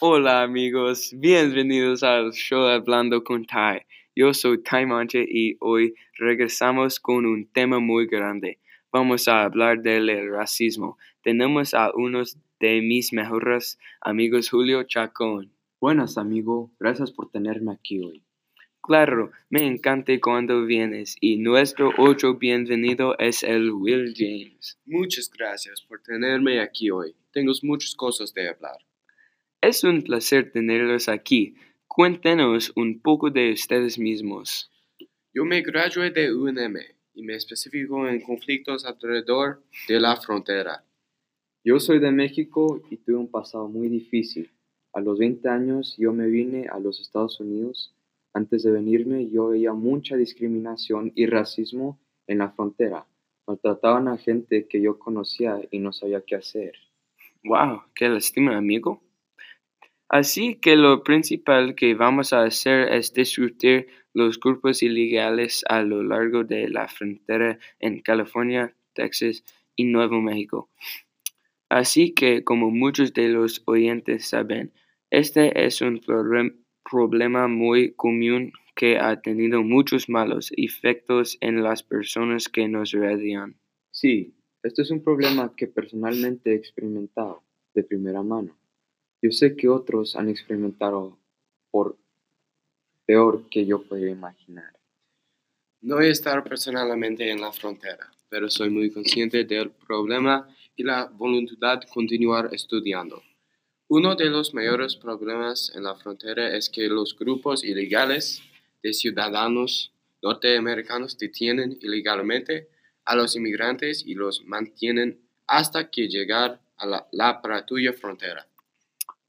Hola amigos, bienvenidos al show Hablando con Tai. Yo soy Tai Manche y hoy regresamos con un tema muy grande. Vamos a hablar del racismo. Tenemos a uno de mis mejores amigos, Julio Chacón. Buenas amigo, gracias por tenerme aquí hoy. Claro, me encanta cuando vienes y nuestro otro bienvenido es el Will James. Muchas gracias por tenerme aquí hoy. Tengo muchas cosas de hablar. Es un placer tenerlos aquí. Cuéntenos un poco de ustedes mismos. Yo me gradué de UNM y me especifico en conflictos alrededor de la frontera. Yo soy de México y tuve un pasado muy difícil. A los 20 años yo me vine a los Estados Unidos antes de venirme yo veía mucha discriminación y racismo en la frontera. Maltrataban a gente que yo conocía y no sabía qué hacer. Wow, qué lástima, amigo. Así que lo principal que vamos a hacer es discutir los grupos ilegales a lo largo de la frontera en California, Texas y Nuevo México. Así que, como muchos de los oyentes saben, este es un problema muy común que ha tenido muchos malos efectos en las personas que nos rodean. Sí, esto es un problema que personalmente he experimentado de primera mano. Yo sé que otros han experimentado por peor que yo podría imaginar. No he estado personalmente en la frontera, pero soy muy consciente del problema y la voluntad de continuar estudiando. Uno de los mayores problemas en la frontera es que los grupos ilegales de ciudadanos norteamericanos detienen ilegalmente a los inmigrantes y los mantienen hasta que llegar a la, la frontera.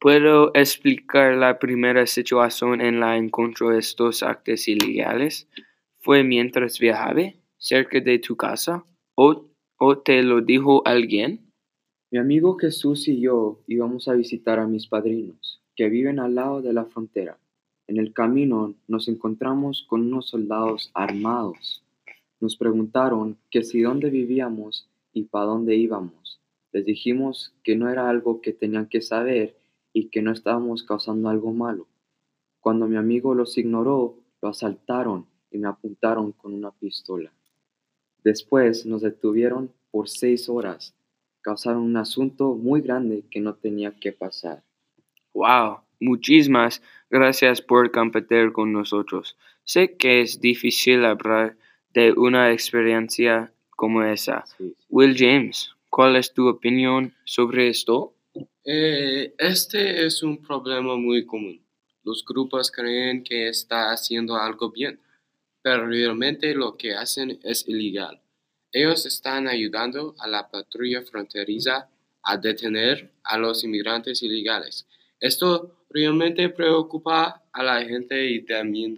¿Puedo explicar la primera situación en la encontró estos actos ilegales? ¿Fue mientras viajaba cerca de tu casa? ¿O, o te lo dijo alguien? Mi amigo Jesús y yo íbamos a visitar a mis padrinos, que viven al lado de la frontera. En el camino nos encontramos con unos soldados armados. Nos preguntaron que si dónde vivíamos y para dónde íbamos. Les dijimos que no era algo que tenían que saber y que no estábamos causando algo malo. Cuando mi amigo los ignoró, lo asaltaron y me apuntaron con una pistola. Después nos detuvieron por seis horas causaron un asunto muy grande que no tenía que pasar. Wow, muchísimas gracias por compartir con nosotros. Sé que es difícil hablar de una experiencia como esa. Will James, ¿cuál es tu opinión sobre esto? Eh, este es un problema muy común. Los grupos creen que está haciendo algo bien, pero realmente lo que hacen es ilegal. Ellos están ayudando a la patrulla fronteriza a detener a los inmigrantes ilegales. Esto realmente preocupa a la gente y también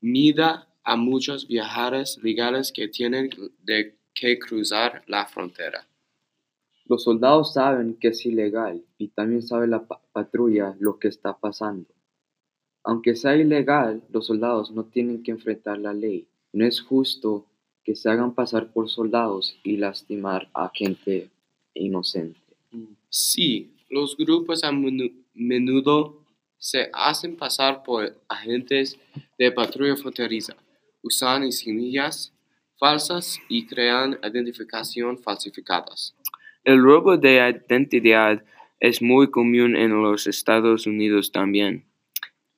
mida a muchos viajeros legales que tienen de que cruzar la frontera. Los soldados saben que es ilegal y también sabe la patrulla lo que está pasando. Aunque sea ilegal, los soldados no tienen que enfrentar la ley. No es justo que se hagan pasar por soldados y lastimar a gente inocente. Sí, los grupos a menudo se hacen pasar por agentes de patrulla fronteriza, usan insignias falsas y crean identificación falsificadas. El robo de identidad es muy común en los Estados Unidos también.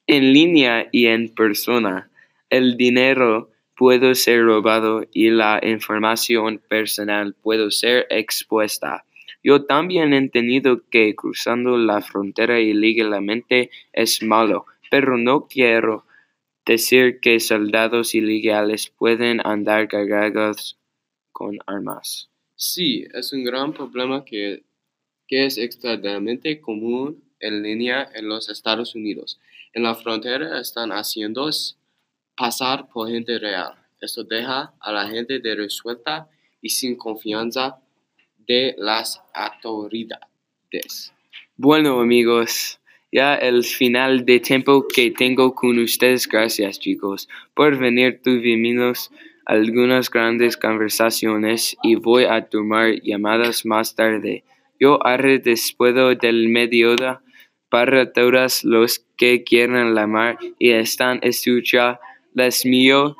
En línea y en persona, el dinero puede ser robado y la información personal puede ser expuesta. Yo también he entendido que cruzando la frontera ilegalmente es malo, pero no quiero decir que soldados ilegales pueden andar cargados con armas. Sí, es un gran problema que, que es extremadamente común en línea en los Estados Unidos. En la frontera están haciendo pasar por gente real. Esto deja a la gente de resuelta y sin confianza de las autoridades. Bueno amigos, ya el final de tiempo que tengo con ustedes. Gracias chicos por venir. Tuvimos algunas grandes conversaciones y voy a tomar llamadas más tarde. Yo haré después del mediodía para todos los que quieren la mar y están escucha les mío.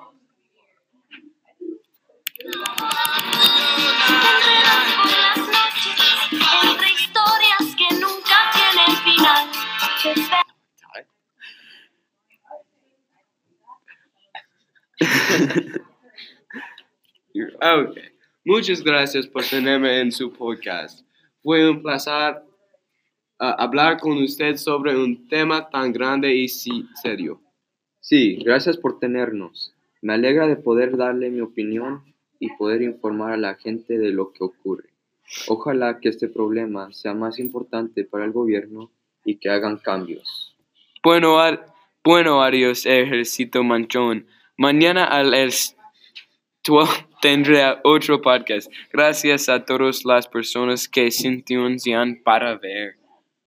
espero Ok. Muchas gracias por tenerme en su podcast. Fue un placer ah, hablar con usted sobre un tema tan grande y si- serio. Sí, gracias por tenernos. Me alegra de poder darle mi opinión y poder informar a la gente de lo que ocurre. Ojalá que este problema sea más importante para el gobierno y que hagan cambios. Bueno, ad- bueno, adiós, Ejército Manchón. Mañana a las 12 tendré otro podcast. Gracias a todas las personas que sintonían para ver.